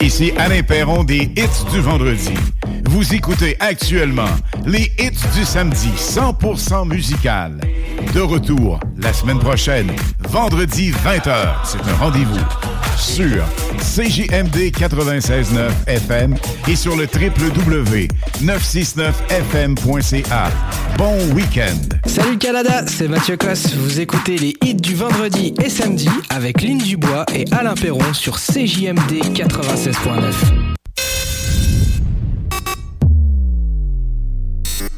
Ici Alain Perron des hits du vendredi. Vous écoutez actuellement les hits du samedi 100% musical. De retour la semaine prochaine, vendredi 20h. C'est un rendez-vous sur CJMD 96.9 FM et sur le www.969fm.ca. Bon week-end. Salut Canada, c'est Mathieu Cosse. Vous écoutez les hits du vendredi et samedi avec Lynn Dubois et Alain Perron sur CJMD 96.9.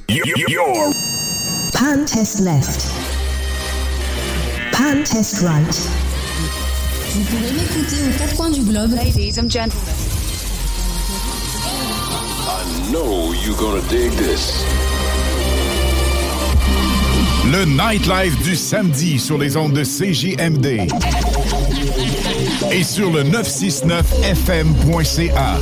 Your Pan test left. Pan test right. Vous pouvez m'écouter aux quatre coins du globe. Ladies and gentlemen. I know you're gonna dig this. Le nightlife du samedi sur les ondes de CJMD et sur le 969fm.ca.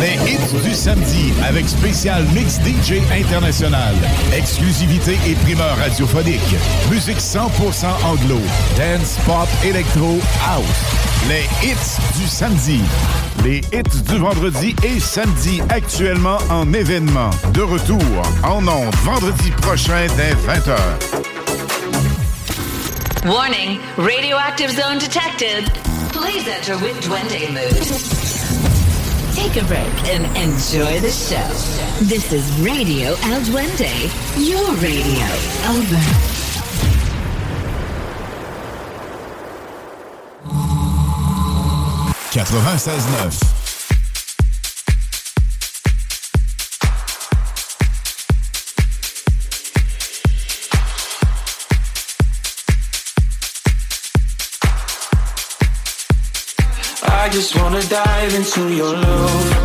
Les hits du samedi avec spécial mix DJ international. Exclusivité et primeur radiophonique. Musique 100% anglo. Dance, pop, électro, house. Les hits du samedi. Les hits du vendredi et samedi actuellement en événement. De retour en ondes vendredi prochain dès 20h. Warning, radioactive zone detected. Please enter with Duende mood. Take a break and enjoy the show. This is Radio El Duende, your radio. Over. I just wanna dive into your love.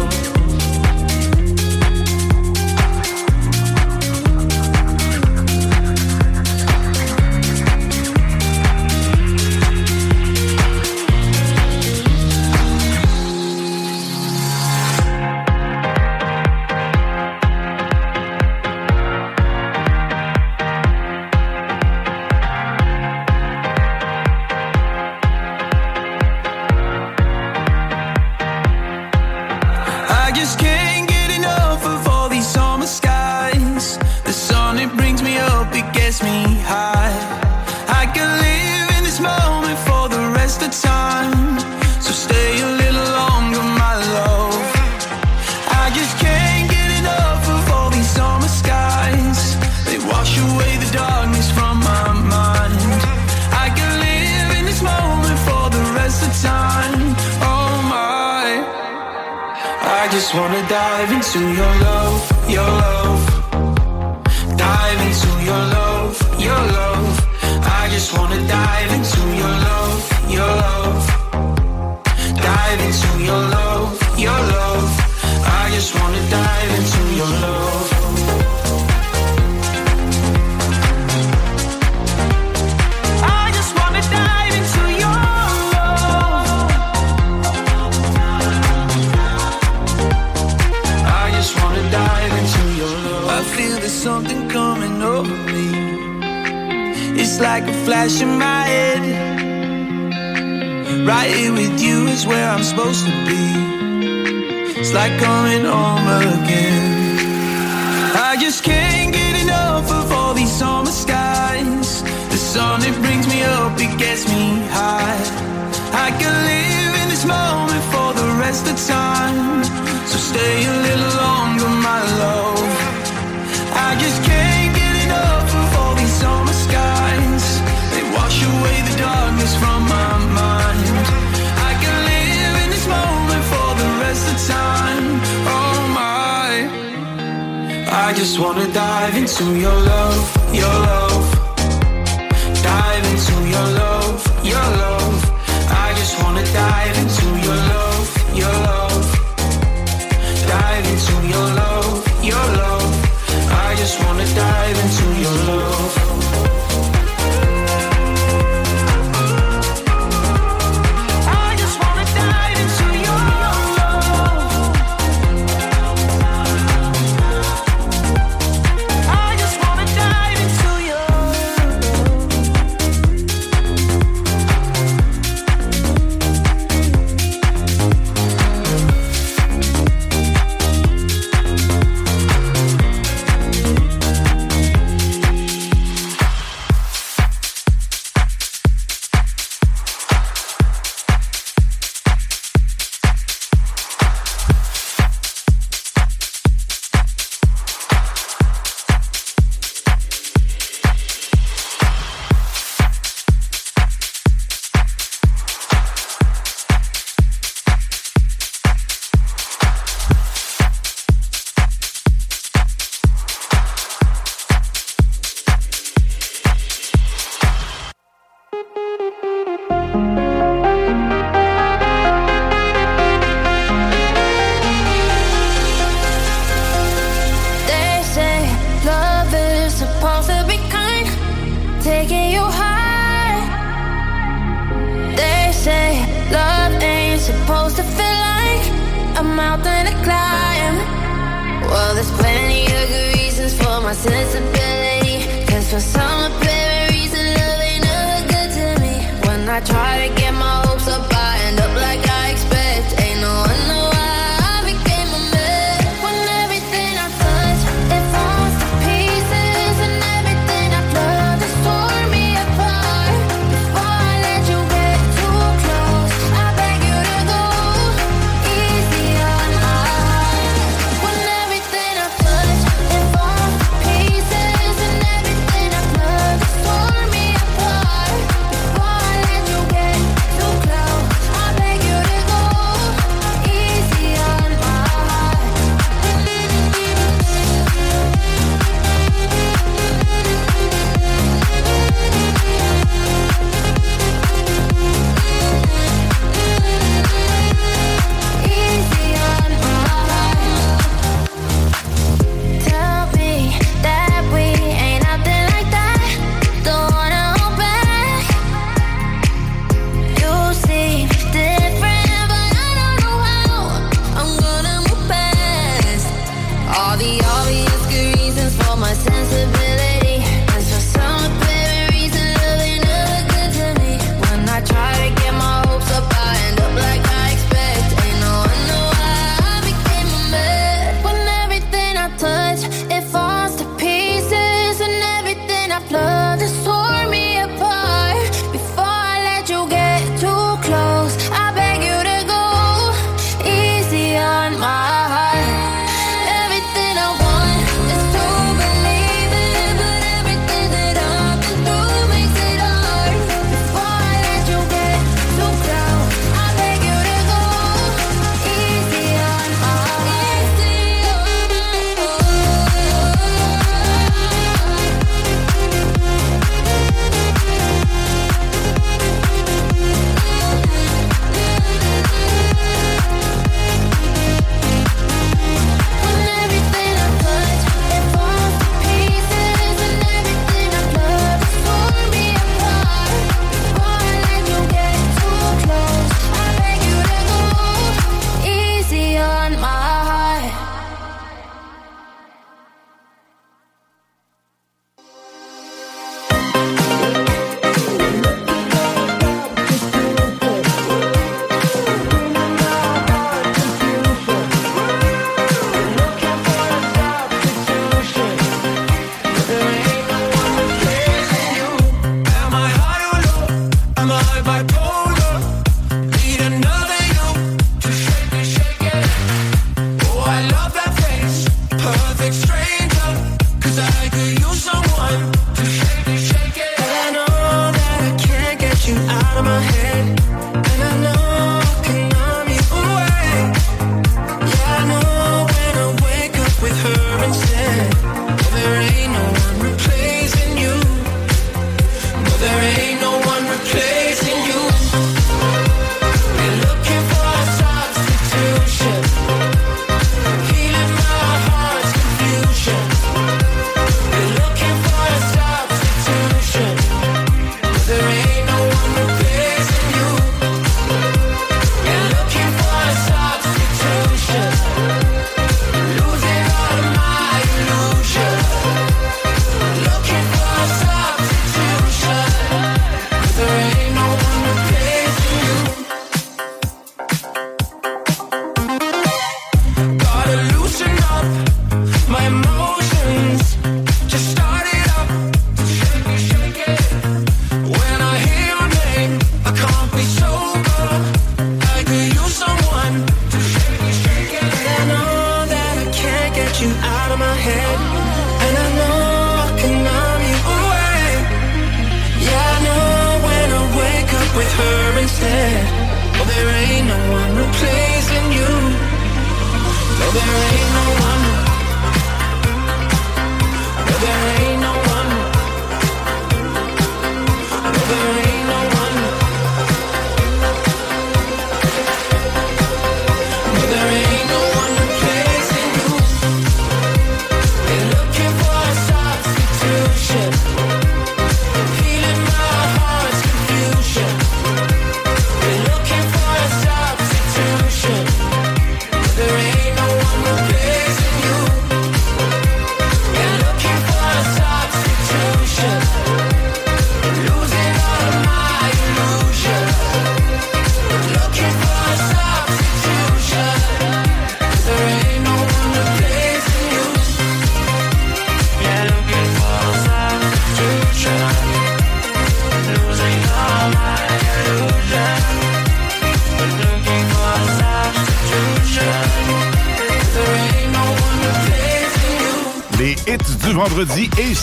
a mountain to climb. Well, there's plenty of good reasons for my sensibility. Cause for some apparent reason, love ain't never good to me. When I try to get my hopes up.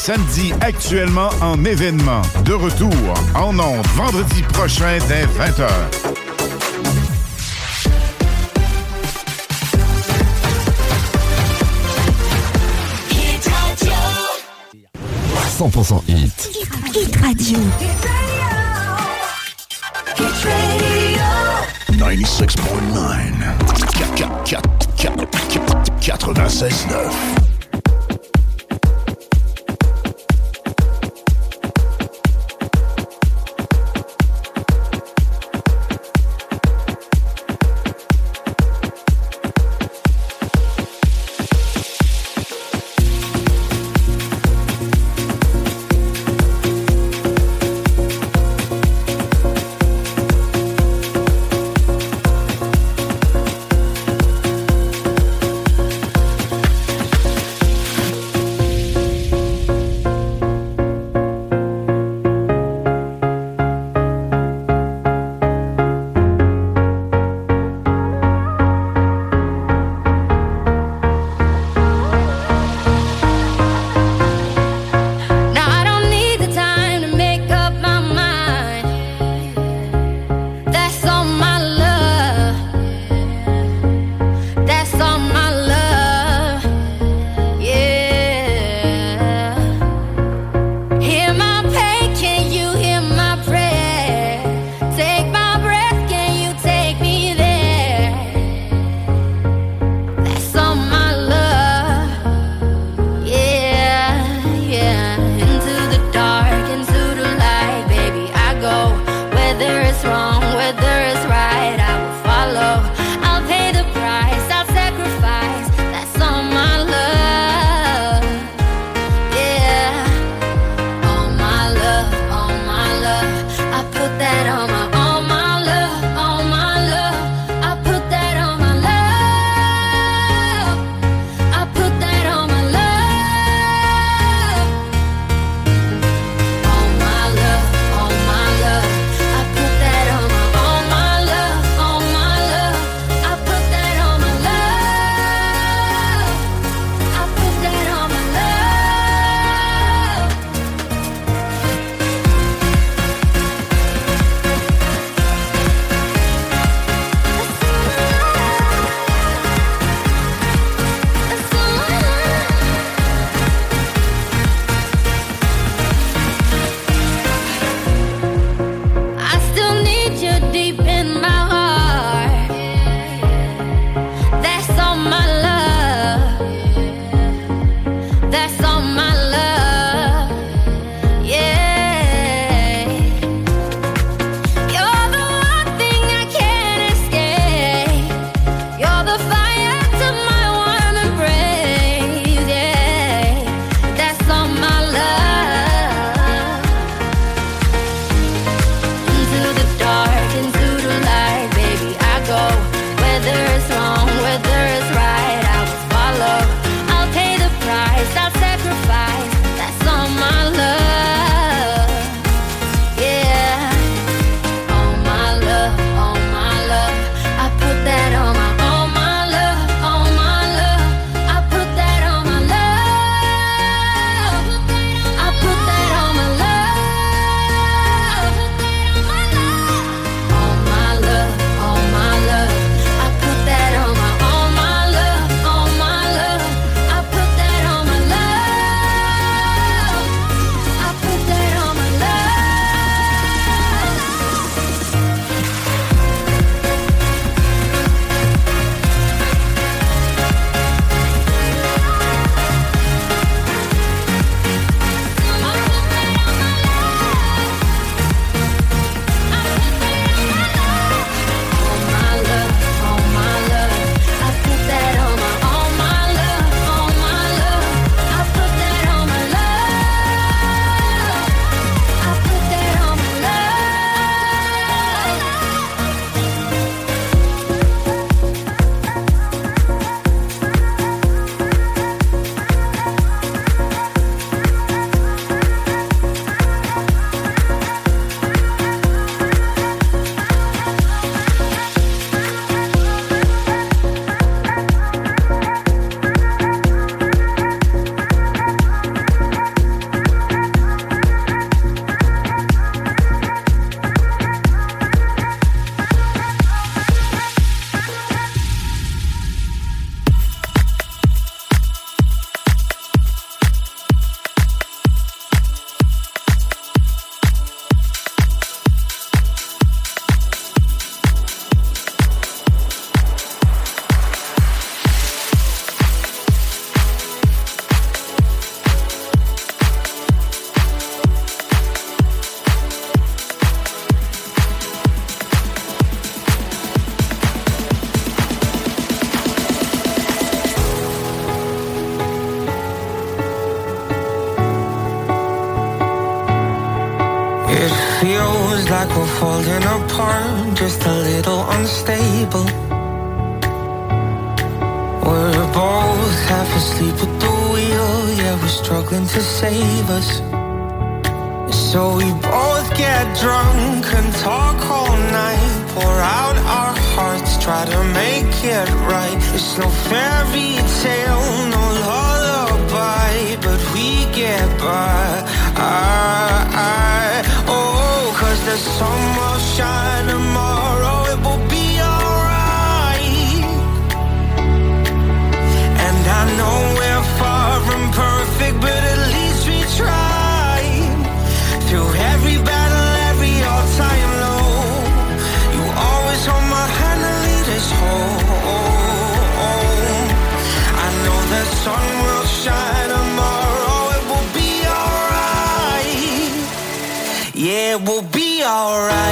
samedi actuellement en événement. De retour en ondes vendredi prochain dès 20h. Hit Radio. 100% hit. Hit, Radio. Hit Radio. 96.9. 96.9. us. So we both get drunk alright.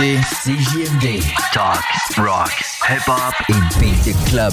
écoutez CJMD. Talk, rock, hip-hop et beat the club.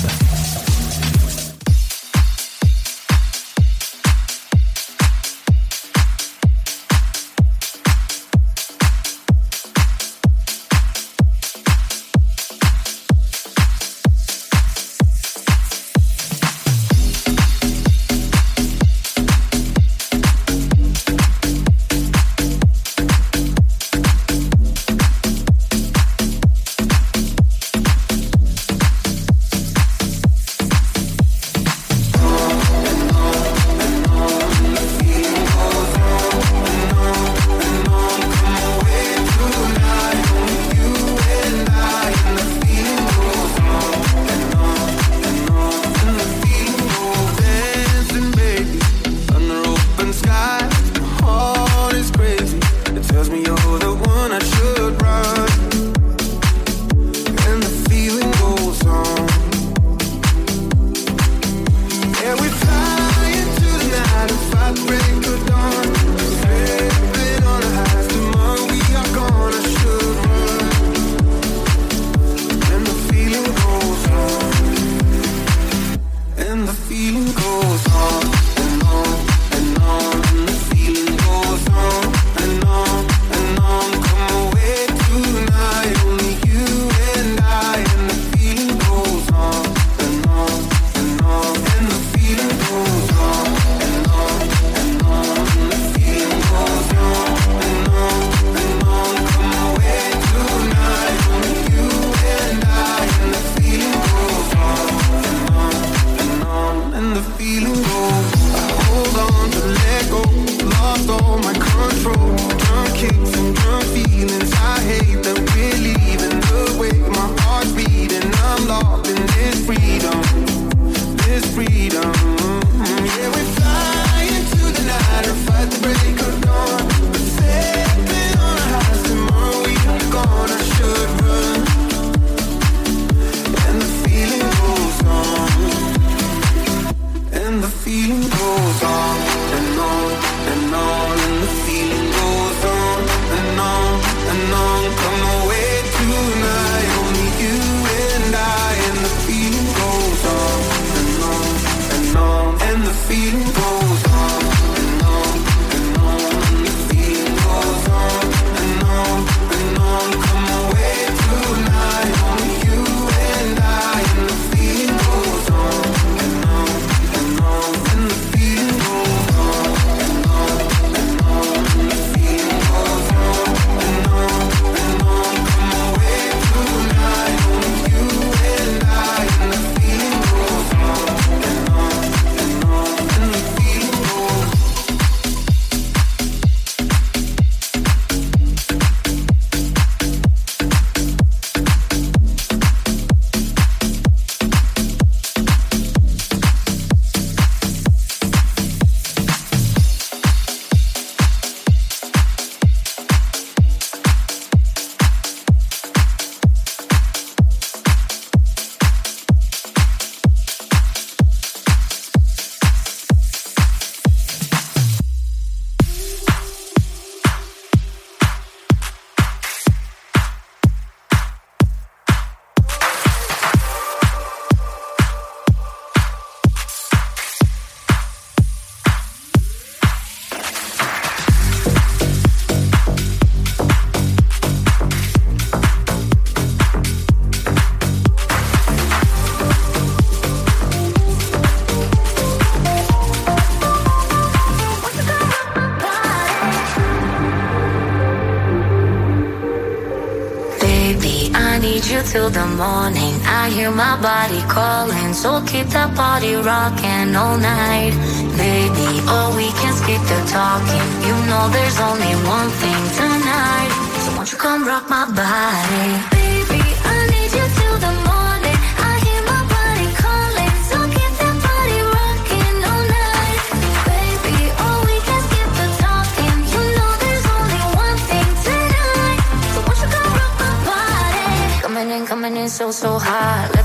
Keep that body rocking all night. Baby, oh, we can skip the talking. You know there's only one thing tonight. So won't you come rock my body?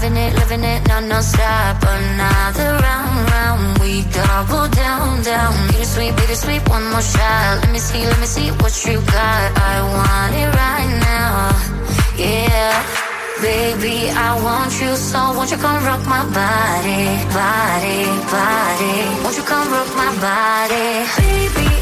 Hot. Living it, living it, non non-stop. Another round, round. We double down, down. Bittersweet, bittersweet, one more shot. Let me see, let me see what you got. I want it right now. Yeah. Baby, I want you so won't you come rock my body, body, body. Won't you come rock my body, baby?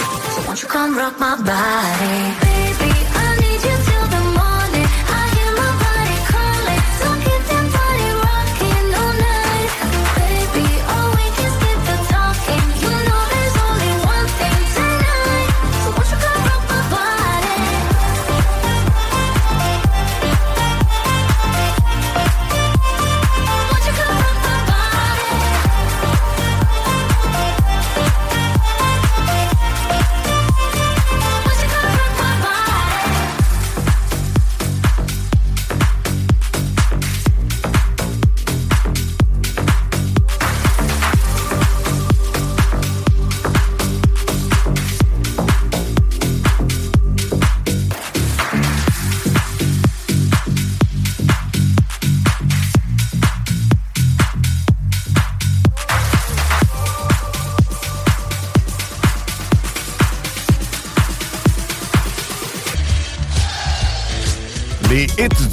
You come rock my body? 100%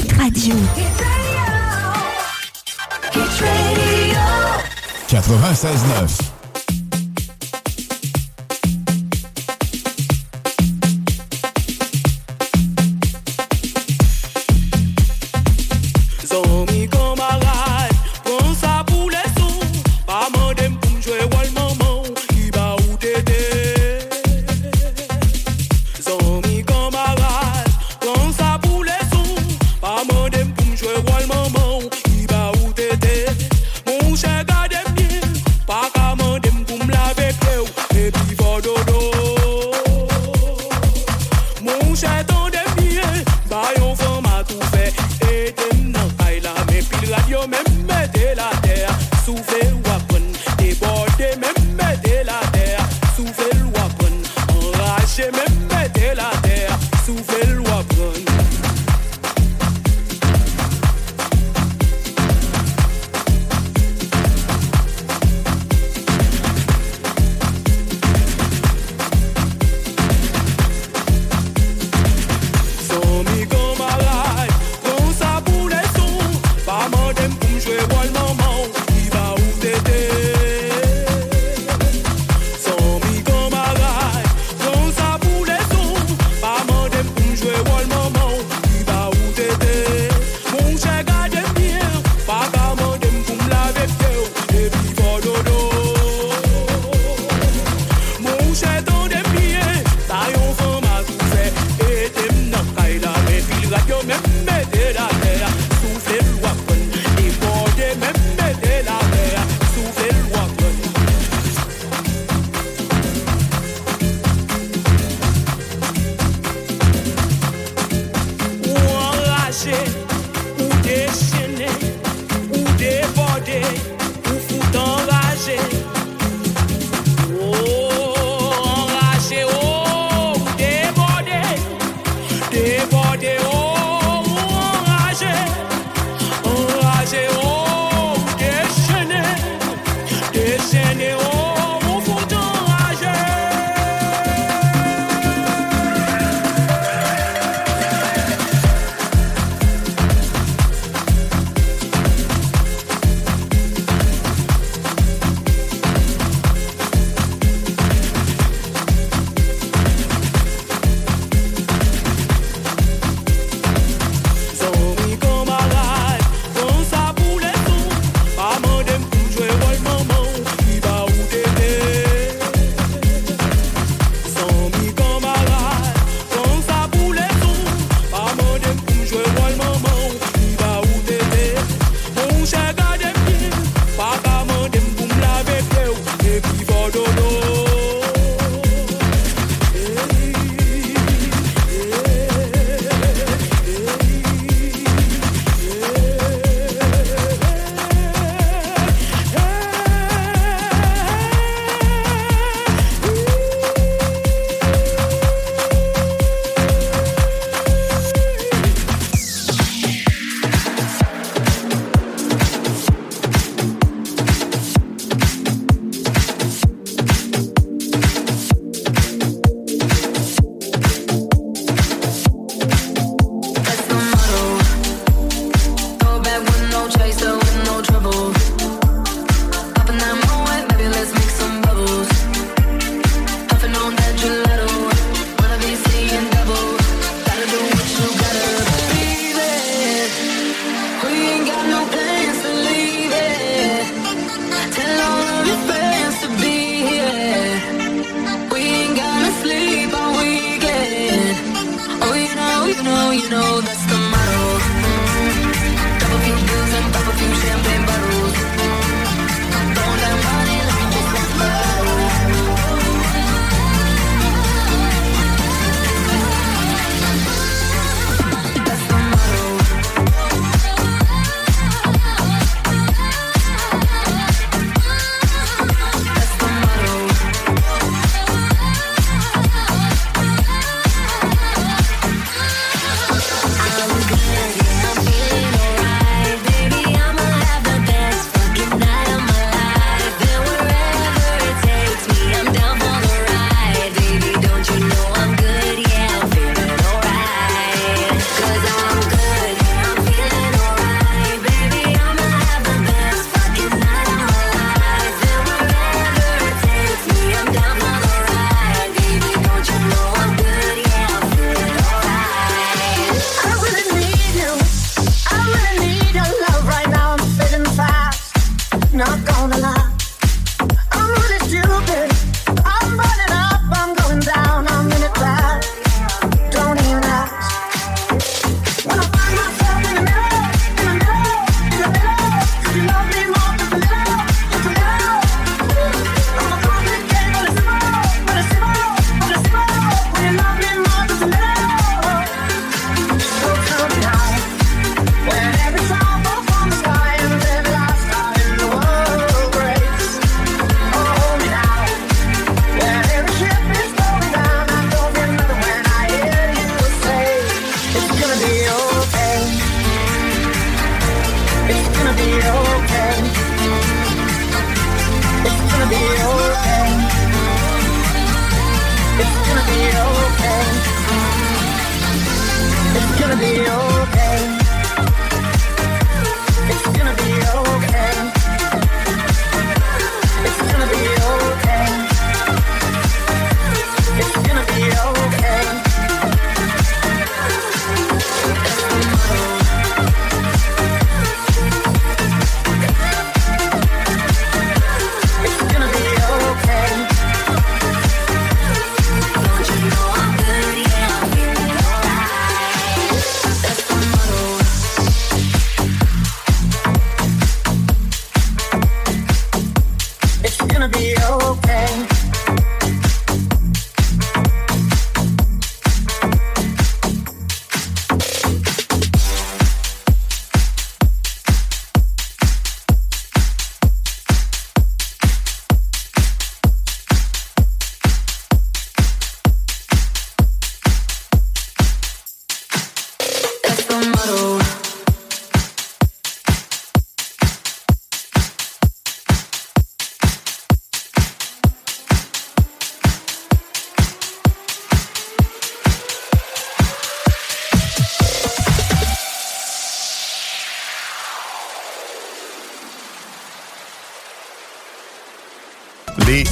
Hit Radio. 96.9.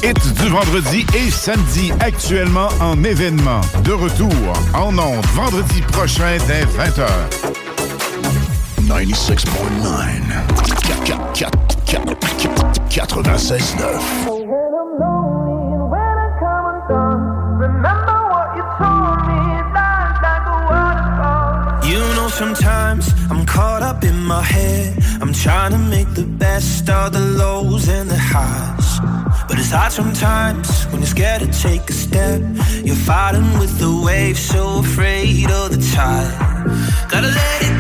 les du vendredi et samedi actuellement en événement. De retour en ondes vendredi prochain dès 20h. 96.9 96.9 sometimes I'm caught up in my head. I'm make the best of the lows and the. But it's hard sometimes when you're scared to take a step. You're fighting with the waves, so afraid of the tide. Gotta let it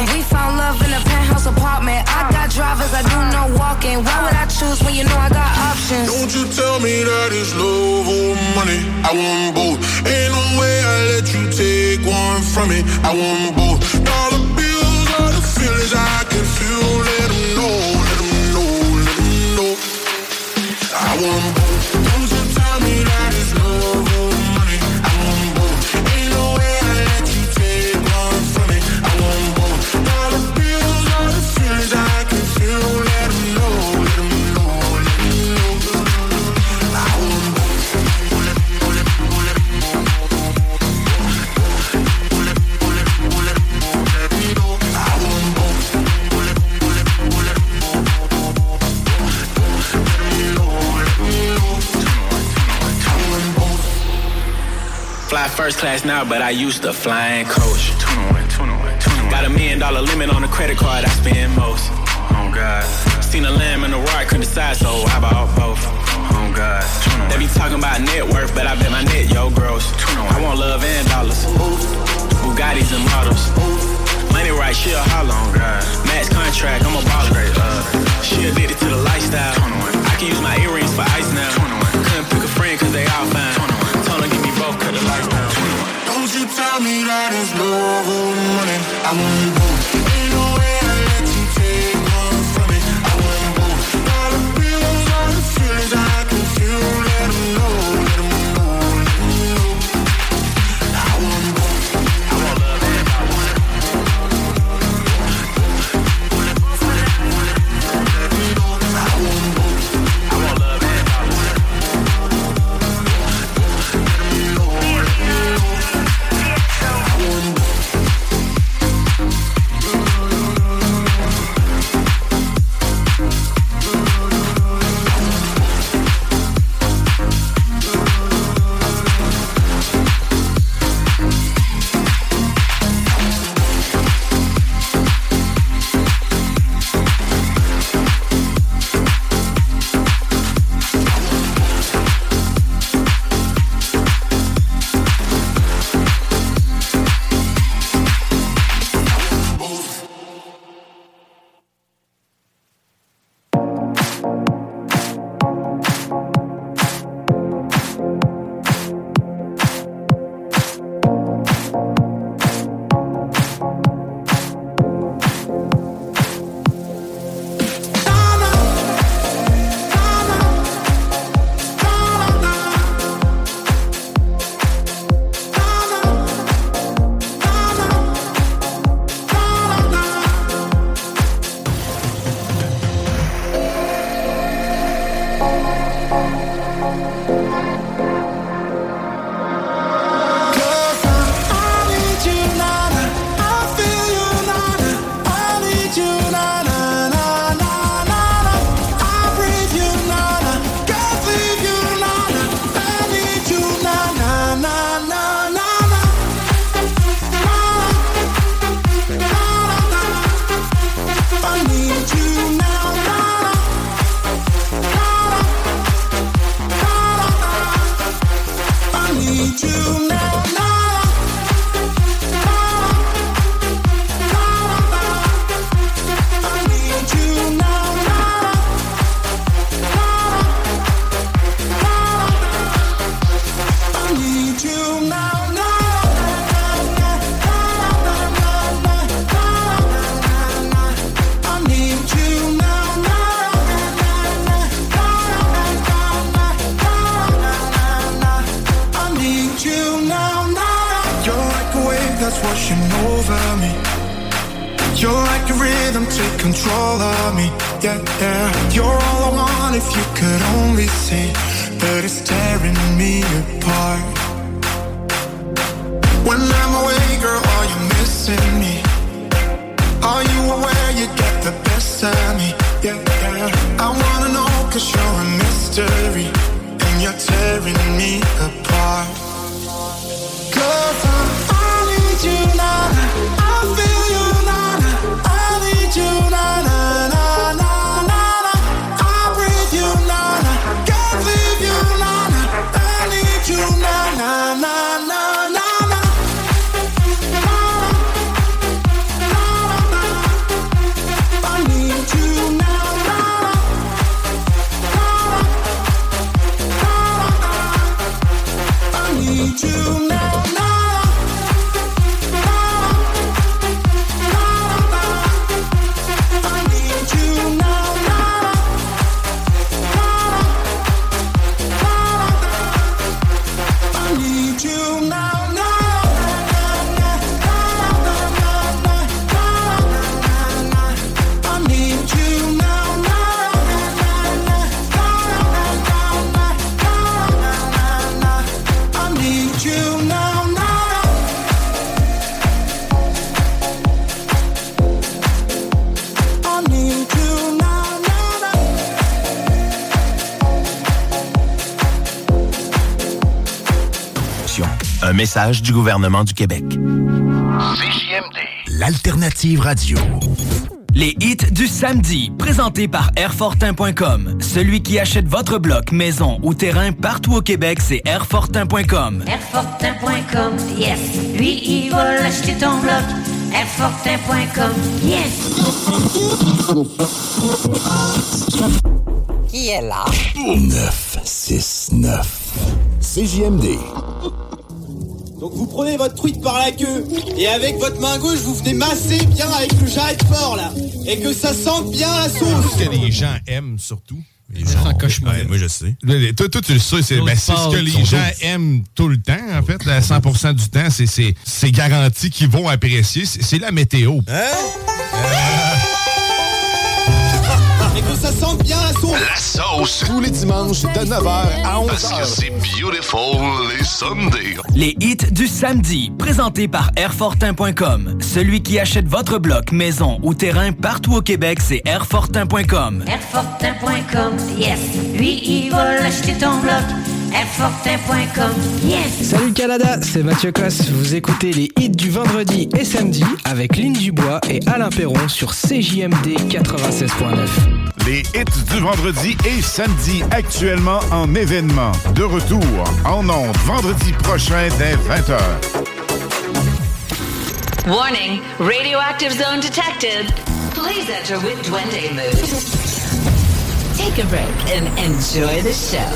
talking. We found love in a penthouse apartment. I got drivers, I do no walking. Why would I choose when you know I got options? Don't you tell me that it's love or money. I want both. Ain't no way I let you take one from me. I want both. Dollar bills are the feelings I first class now, but I used to fly in coach. Got a million dollar limit on the credit card I spend most. Oh God. Seen a lamb and a roar, I couldn't decide, so I bought both. Oh God. They be talking about net worth, but I bet my net yo gross. I want love and dollars. Bugattis and models. Money right, she a holler on God. Max contract, I'm a baller. Uh, she addicted to the lifestyle. I can use my earrings for ice now. Couldn't pick a friend cause they all fine. Me that it's love or money. I want both. Message du gouvernement du Québec. CJMD, l'alternative radio. Les hits du samedi, présentés par Airfortin.com. Celui qui achète votre bloc, maison ou terrain partout au Québec, c'est Airfortin.com. Airfortin.com, yes. Lui, il va l'acheter ton bloc. Airfortin.com, yes. Qui est là? 969. CJMD. Prenez votre truite par la queue et avec votre main gauche vous venez masser bien avec le jarret de porc là et que ça sente bien la sauce. Ce que les gens aiment surtout. Les gens, cauchemar. Ouais, moi je sais. Toi, toi, tu le sais, c'est ben, c'est ce que les gens aiment tout le temps, en fait. là, 100% du temps, c'est- c'est c'est garanti qu'ils vont apprécier. C'est c'est la météo. Et que ça sente bien la sauce. La sauce. Tous les dimanches de 9h à 11h. Parce que c'est beautiful les Sundays. Les hits du samedi, présentés par Airfortin.com. Celui qui achète votre bloc, maison ou terrain partout au Québec, c'est Airfortin.com. Airfortin.com, yes. Lui, il va l'acheter ton bloc. Airfortin.com, yes. Salut Canada, c'est Mathieu Cosse. Vous écoutez les hits du vendredi et samedi avec Lynn Dubois et Alain Perron sur CJMD 96.9. Les hits du vendredi et samedi actuellement en événement. De retour en ondes vendredi prochain dès 20h. Warning, radioactive zone detected. Please enter with Duende mood. Take a break and enjoy the show.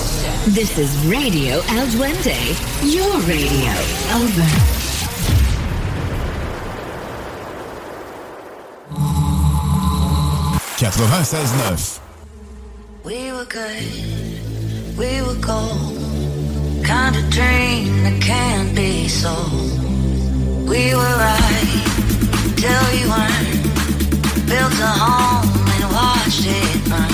This is Radio El Duende, your radio. Over. « 96.9. We were good, we were gold. Kind of dream that can't be sold. We were right till we weren't. Built a home and watched it burn.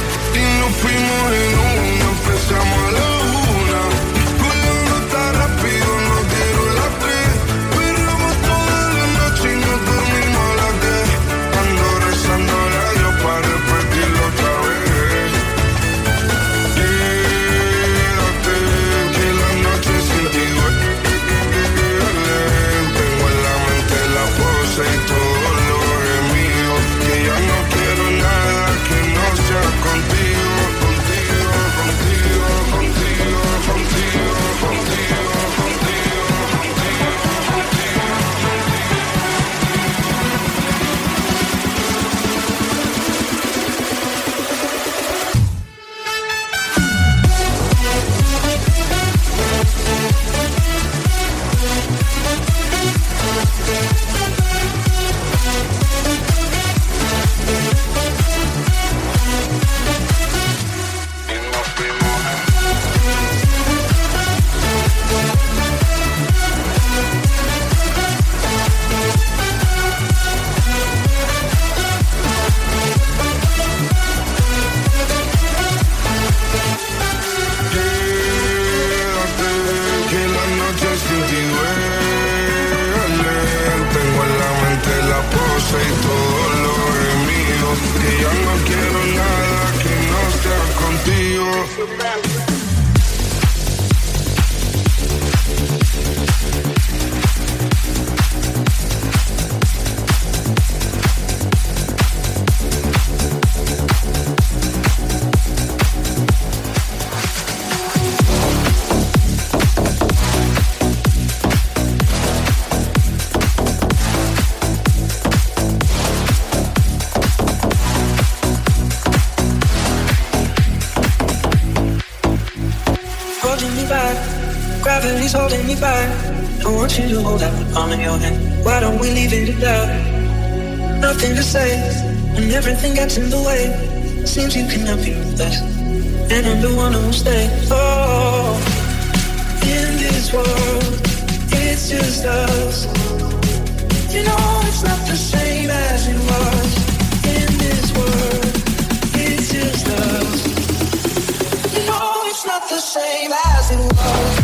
Y nos fuimos en una, empezamos a la contigo. holding Gravity's holding me back. I want you to hold out the palm of your hand. Why don't we leave it at that? Nothing to say, and everything gets in the way. Seems you cannot be with us, and I'm the one who'll stay. Oh, in this world, it's just us. You know it's not the same as it was. In this world, it's just us. You know it's not the same as it was,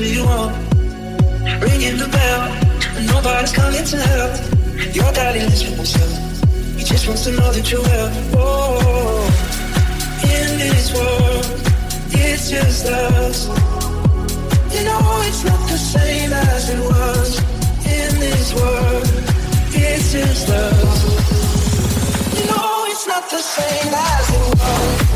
are you on? Ringing the bell. Nobody's coming to help. Your daddy lives with himself. He just wants to know that you're well. Oh, in this world, it's just us. You know it's not the same as it was. In this world, it's just us. You know it's not the same as it was,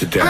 to death.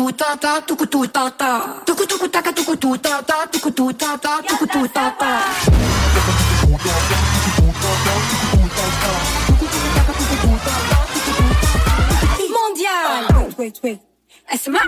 tukutu tata tukutu tata tukutu taka tukutu tata tukutu tata tukutu tata mondial wait wait اسمع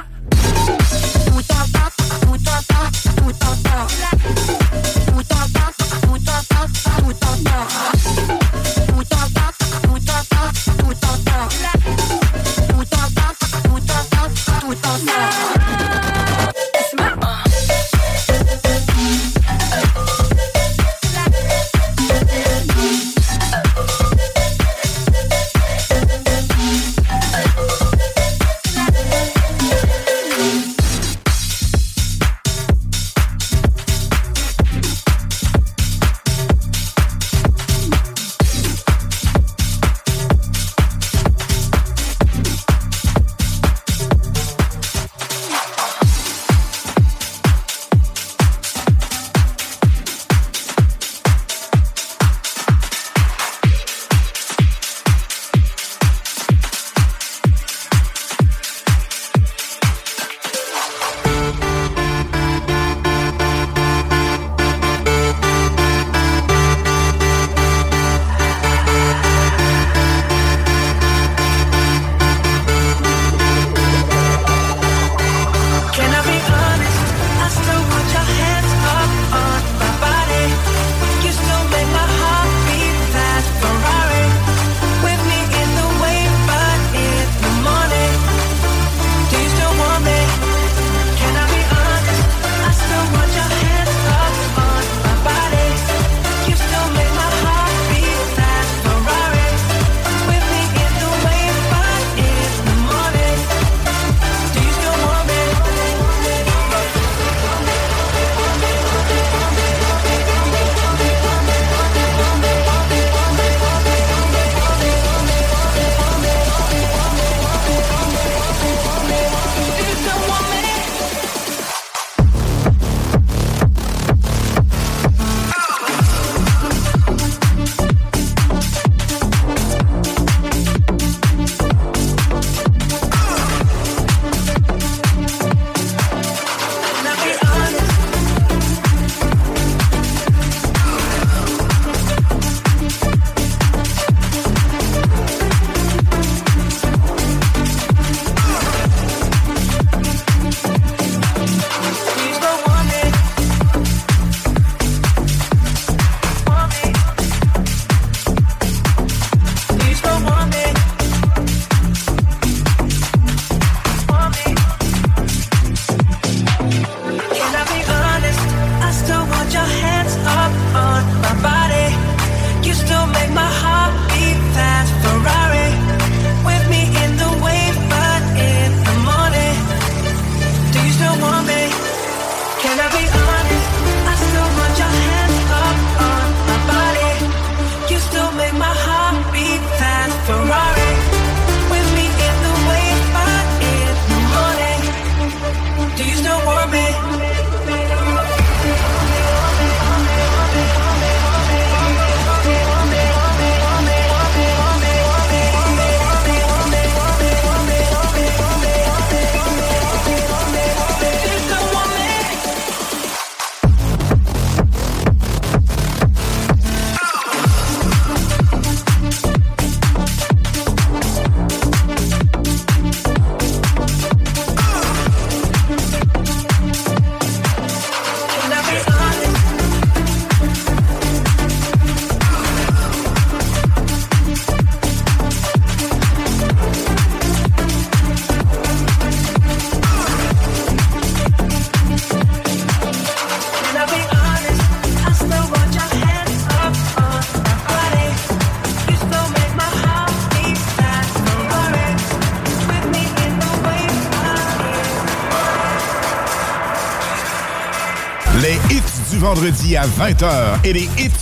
à 20h et les hits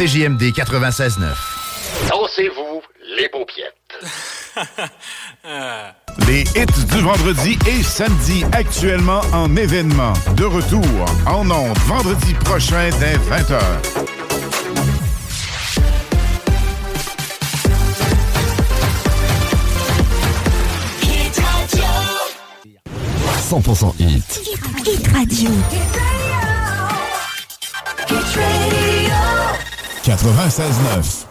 CJMD 96.9. Dansez-vous les paupiètes. Les hits du vendredi et samedi actuellement en événement. De retour en ondes vendredi prochain dès 20h. 100% hit. Hit Radio. 96.9.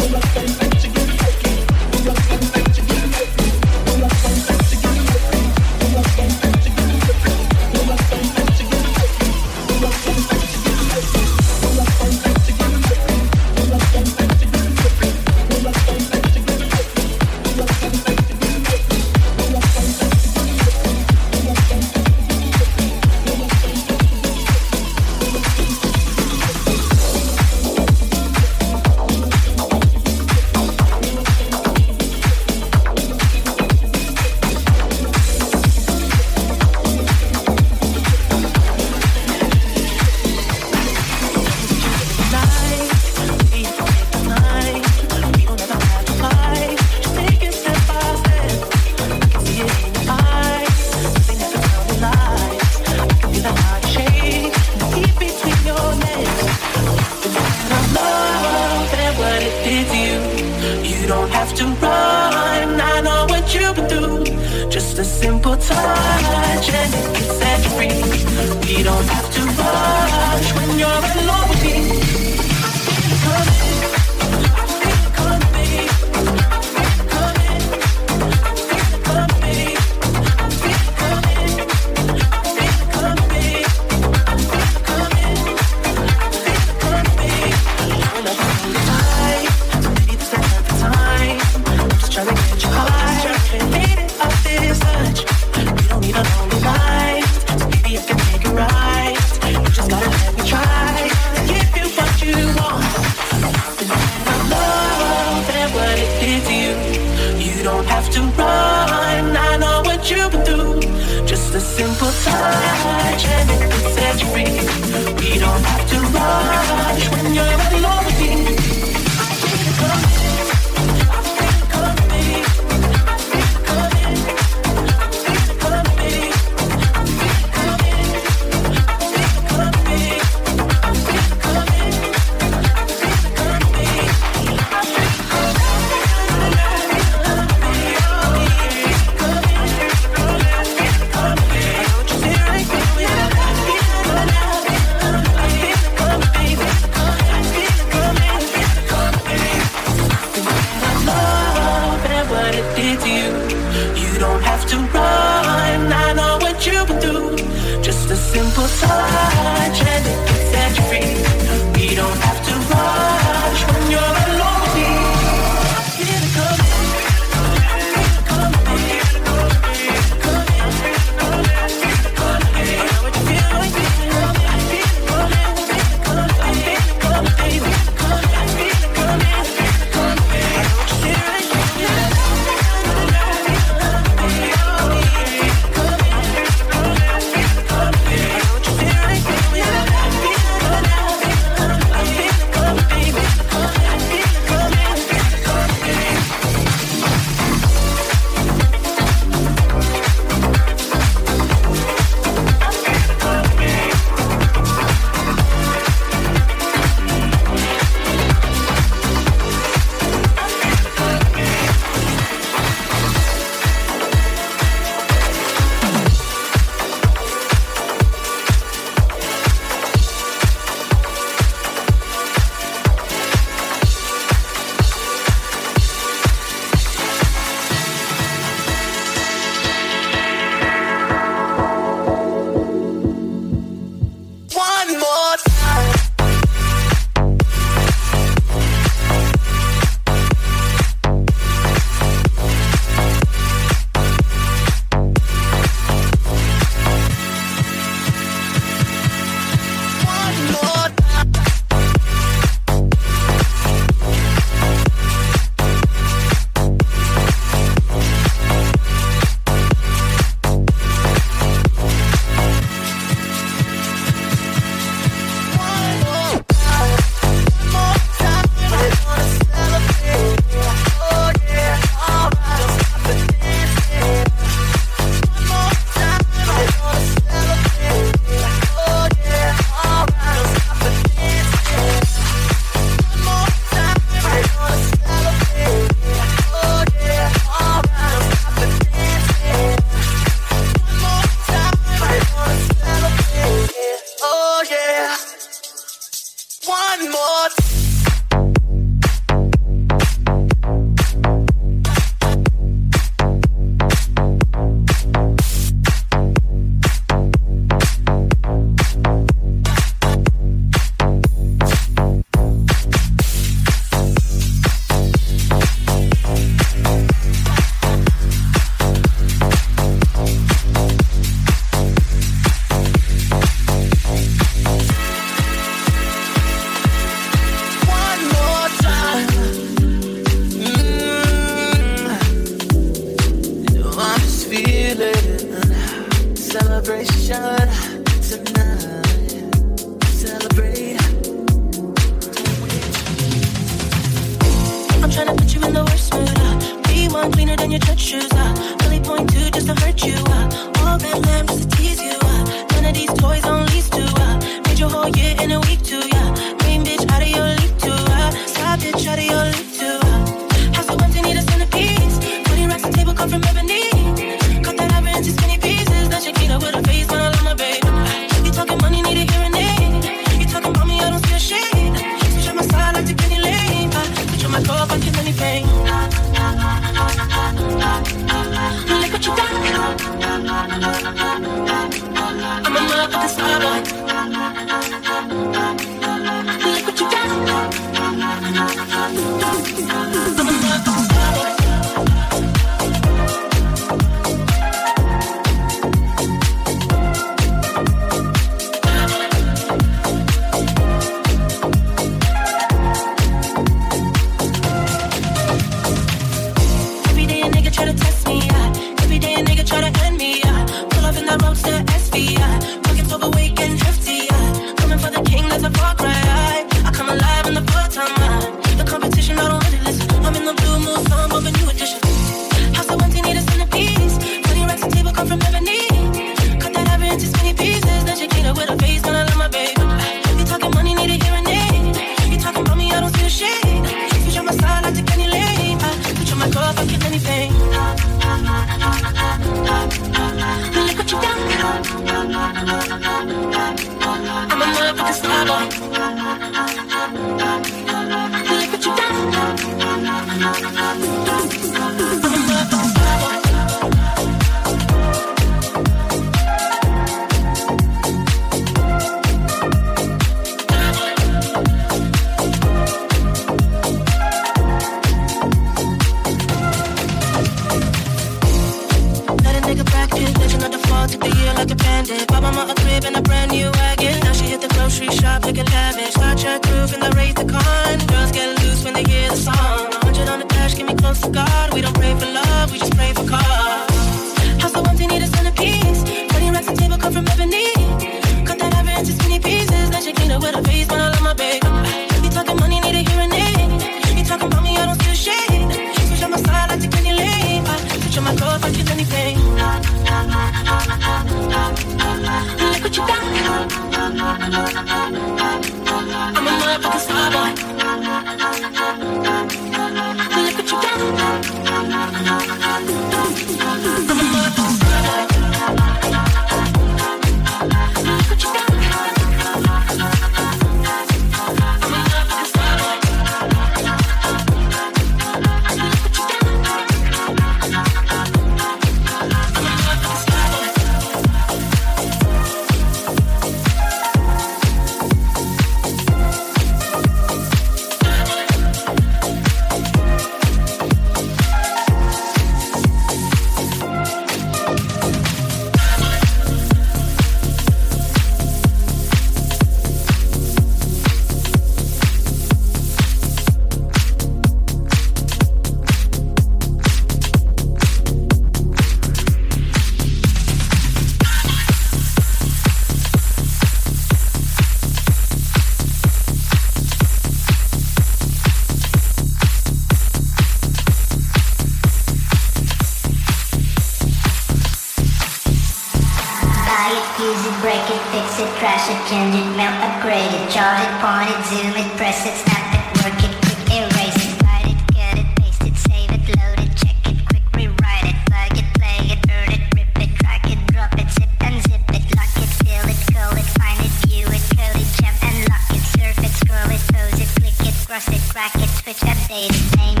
it, melt, upgrade it, chart it, point it, zoom it, press it, snap it, work it, quick erase it, write it, cut it, paste it, save it, load it, check it, quick rewrite it, plug it, play it, burn it, rip it, drag it, drop it, zip and zip it, lock it, fill it, call it, find it, view it, code it, jump and lock it, surf it, scroll it, pose it, click it, cross it, crack it, switch, update it, name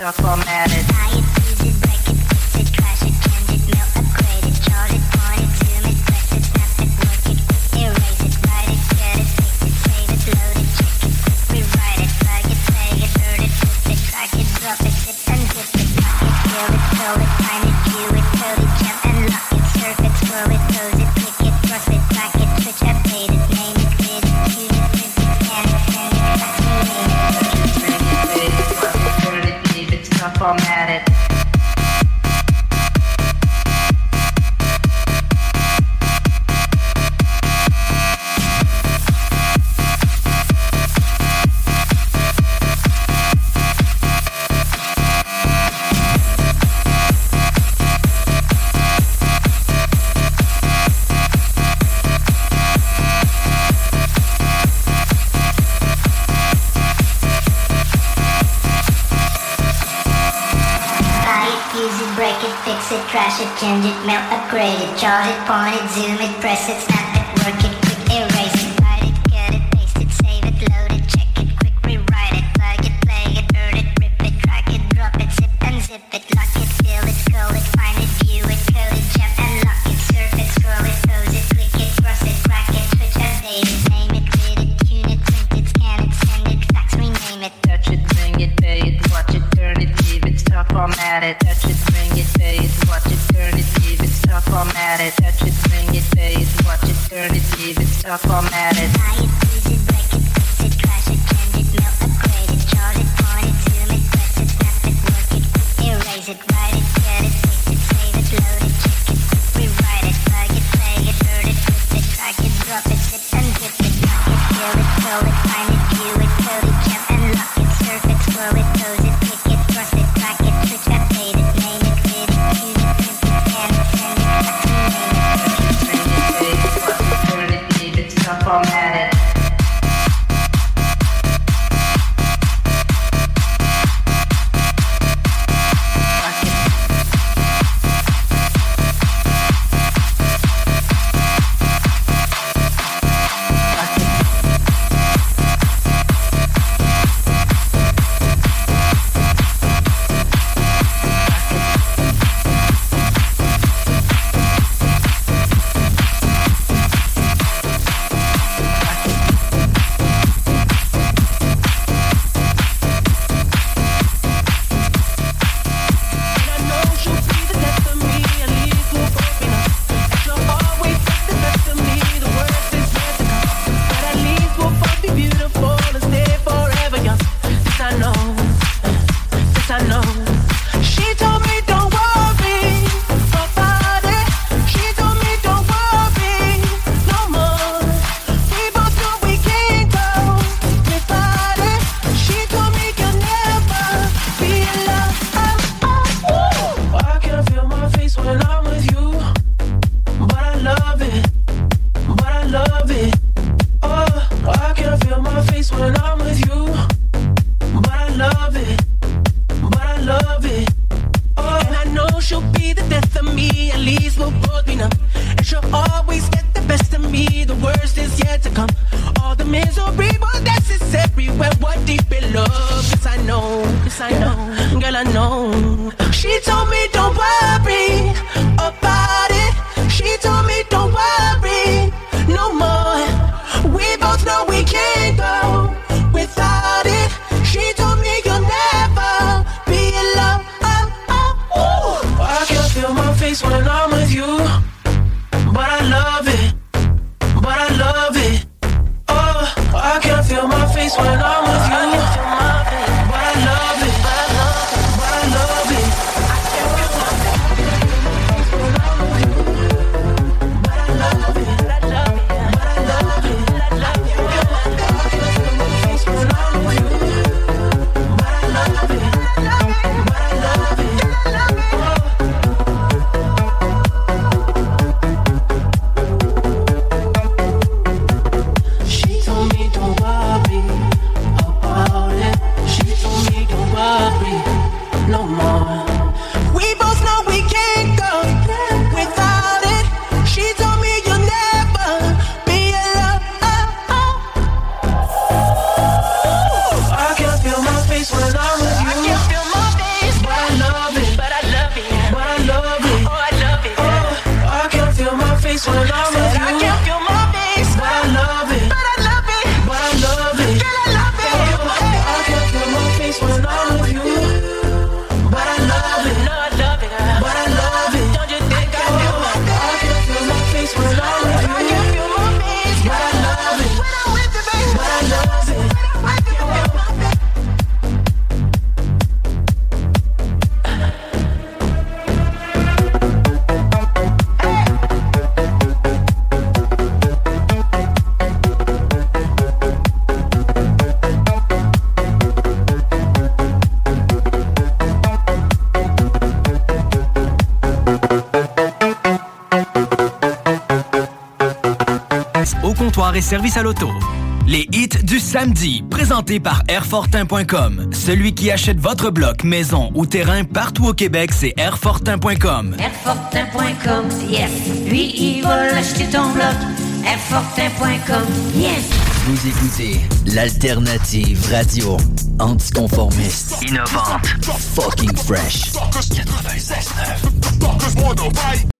Chuckle-matic Au comptoir et service à l'auto. Les hits du samedi, présentés par Airfortin.com. Celui qui achète votre bloc, maison ou terrain partout au Québec, c'est Airfortin.com. Airfortin.com, yes. Lui, il va l'acheter ton bloc. Airfortin.com, yes. Vous écoutez l'alternative radio anticonformiste, innovante, fucking fresh. 96.9.